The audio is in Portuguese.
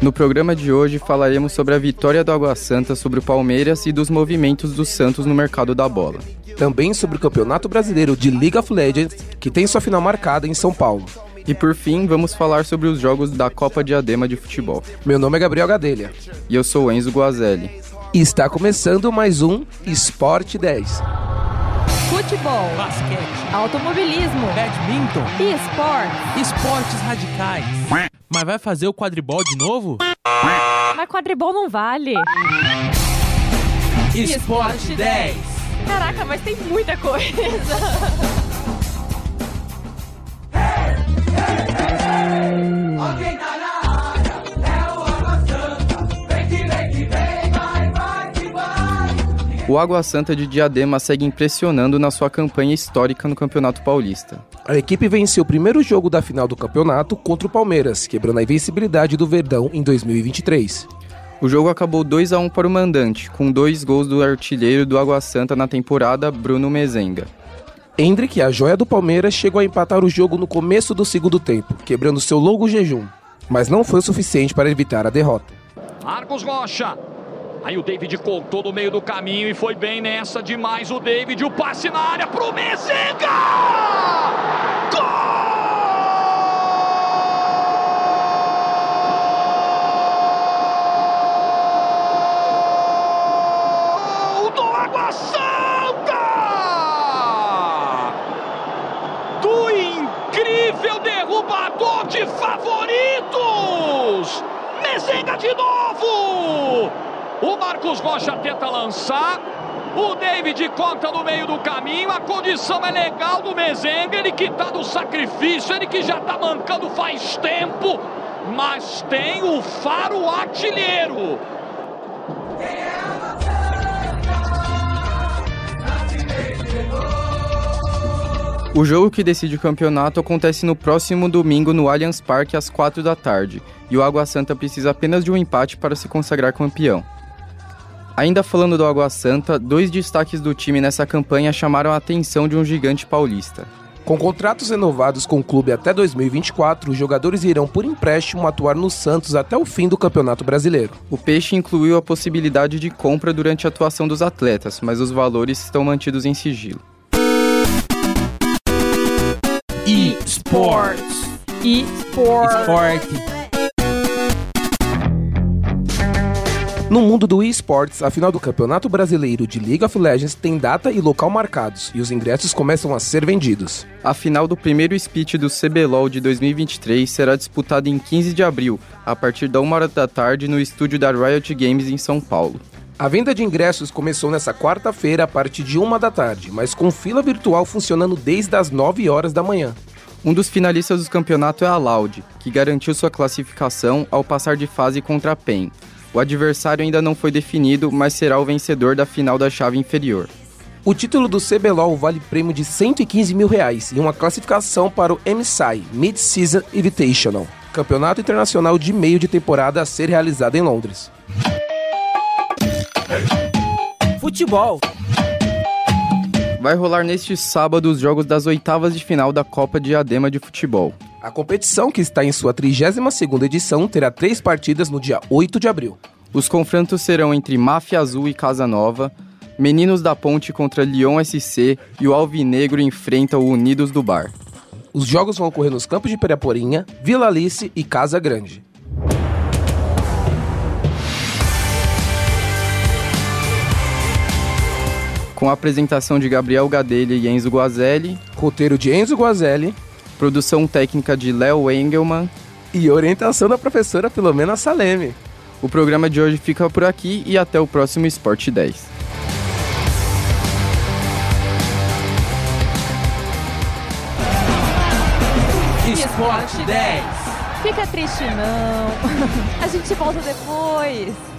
No programa de hoje falaremos sobre a vitória do Água Santa sobre o Palmeiras e dos movimentos do Santos no mercado da bola. Também sobre o Campeonato Brasileiro de League of Legends, que tem sua final marcada em São Paulo. E por fim, vamos falar sobre os jogos da Copa Diadema de Futebol. Meu nome é Gabriel Gadelha. E eu sou Enzo Guazelli. E está começando mais um Esporte 10. Futebol, basquete, automobilismo, badminton, esportes, esportes radicais. Mas vai fazer o quadribol de novo? Mas quadribol não vale. Esporte 10. Caraca, mas tem muita coisa. O Água Santa de Diadema segue impressionando na sua campanha histórica no Campeonato Paulista. A equipe venceu o primeiro jogo da final do campeonato contra o Palmeiras, quebrando a invencibilidade do Verdão em 2023. O jogo acabou 2 a 1 para o mandante, com dois gols do artilheiro do Água Santa na temporada, Bruno Mezenga. Hendrick, a joia do Palmeiras, chegou a empatar o jogo no começo do segundo tempo, quebrando seu longo jejum, mas não foi o suficiente para evitar a derrota. Marcos Rocha. Aí o David contou no meio do caminho e foi bem nessa demais o David. O passe na área pro Mezenga! Gol do Água Santa! Do incrível derrubador de favoritos! Mezenga de novo! O Marcos Rocha tenta lançar. O David conta no meio do caminho. A condição é legal do Mezenga. Ele que tá no sacrifício. Ele que já tá mancando faz tempo. Mas tem o faro artilheiro. O jogo que decide o campeonato acontece no próximo domingo no Allianz Parque às 4 da tarde, e o Água Santa precisa apenas de um empate para se consagrar campeão. Ainda falando do Água Santa, dois destaques do time nessa campanha chamaram a atenção de um gigante paulista. Com contratos renovados com o clube até 2024, os jogadores irão por empréstimo atuar no Santos até o fim do Campeonato Brasileiro. O Peixe incluiu a possibilidade de compra durante a atuação dos atletas, mas os valores estão mantidos em sigilo. Esportes. Esportes. Esporte. No mundo do esportes, a final do Campeonato Brasileiro de League of Legends tem data e local marcados, e os ingressos começam a ser vendidos. A final do primeiro split do CBLOL de 2023 será disputada em 15 de abril, a partir da 1 hora da tarde, no estúdio da Riot Games em São Paulo. A venda de ingressos começou nessa quarta-feira a partir de uma da tarde, mas com fila virtual funcionando desde as 9 horas da manhã. Um dos finalistas do campeonato é a Loud, que garantiu sua classificação ao passar de fase contra a PEN. O adversário ainda não foi definido, mas será o vencedor da final da chave inferior. O título do CBLOL vale prêmio de 115 mil reais e uma classificação para o MSI Mid-Season Invitational, campeonato internacional de meio de temporada a ser realizado em Londres. Futebol. Vai rolar neste sábado os jogos das oitavas de final da Copa Diadema de Futebol. A competição, que está em sua 32ª edição, terá três partidas no dia 8 de abril. Os confrontos serão entre Máfia Azul e Casa Nova, Meninos da Ponte contra Lyon SC e o Alvinegro enfrenta o Unidos do Bar. Os jogos vão ocorrer nos campos de Piraporinha, Vila Alice e Casa Grande. Com a apresentação de Gabriel Gadelha e Enzo Guazelli, Roteiro de Enzo Guazelli produção técnica de Léo Engelman. e orientação da professora Filomena Saleme. O programa de hoje fica por aqui e até o próximo Esporte 10. Esporte 10. Fica triste não. A gente volta depois.